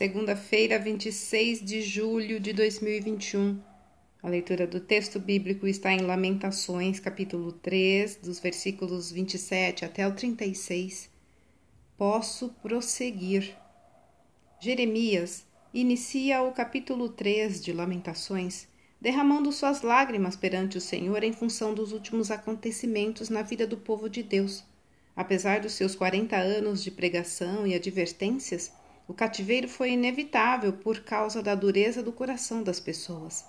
segunda-feira, 26 de julho de 2021. A leitura do texto bíblico está em Lamentações, capítulo 3, dos versículos 27 até o 36. Posso prosseguir. Jeremias inicia o capítulo 3 de Lamentações derramando suas lágrimas perante o Senhor em função dos últimos acontecimentos na vida do povo de Deus. Apesar dos seus 40 anos de pregação e advertências, o cativeiro foi inevitável por causa da dureza do coração das pessoas.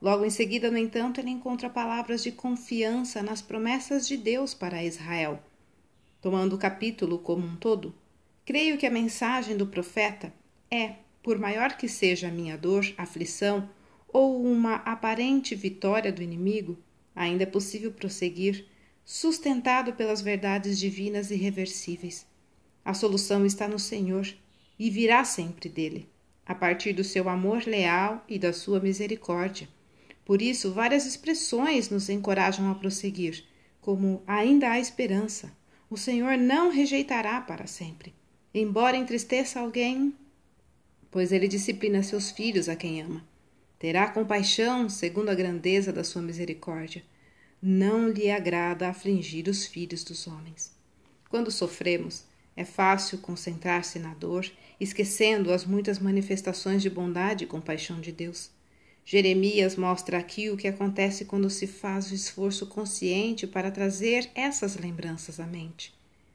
Logo em seguida, no entanto, ele encontra palavras de confiança nas promessas de Deus para Israel. Tomando o capítulo como um todo, creio que a mensagem do profeta é, por maior que seja a minha dor, aflição ou uma aparente vitória do inimigo, ainda é possível prosseguir, sustentado pelas verdades divinas irreversíveis. A solução está no Senhor e virá sempre dele, a partir do seu amor leal e da sua misericórdia. Por isso, várias expressões nos encorajam a prosseguir, como ainda há esperança. O Senhor não rejeitará para sempre. Embora entristeça alguém, pois ele disciplina seus filhos a quem ama. Terá compaixão segundo a grandeza da sua misericórdia. Não lhe agrada afligir os filhos dos homens. Quando sofremos, é fácil concentrar-se na dor, esquecendo as muitas manifestações de bondade e compaixão de Deus. Jeremias mostra aqui o que acontece quando se faz o esforço consciente para trazer essas lembranças à mente.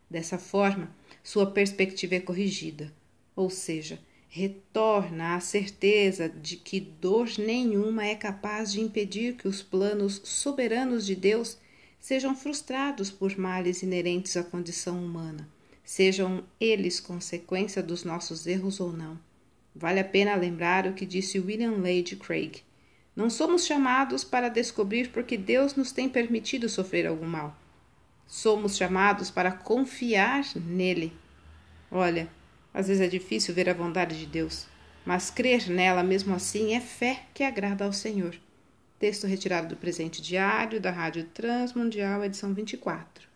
Dessa forma, sua perspectiva é corrigida, ou seja, retorna à certeza de que dor nenhuma é capaz de impedir que os planos soberanos de Deus sejam frustrados por males inerentes à condição humana sejam eles consequência dos nossos erros ou não. Vale a pena lembrar o que disse William Lade Craig. Não somos chamados para descobrir porque Deus nos tem permitido sofrer algum mal. Somos chamados para confiar nele. Olha, às vezes é difícil ver a bondade de Deus, mas crer nela mesmo assim é fé que agrada ao Senhor. Texto retirado do presente diário da Rádio Transmundial, edição 24.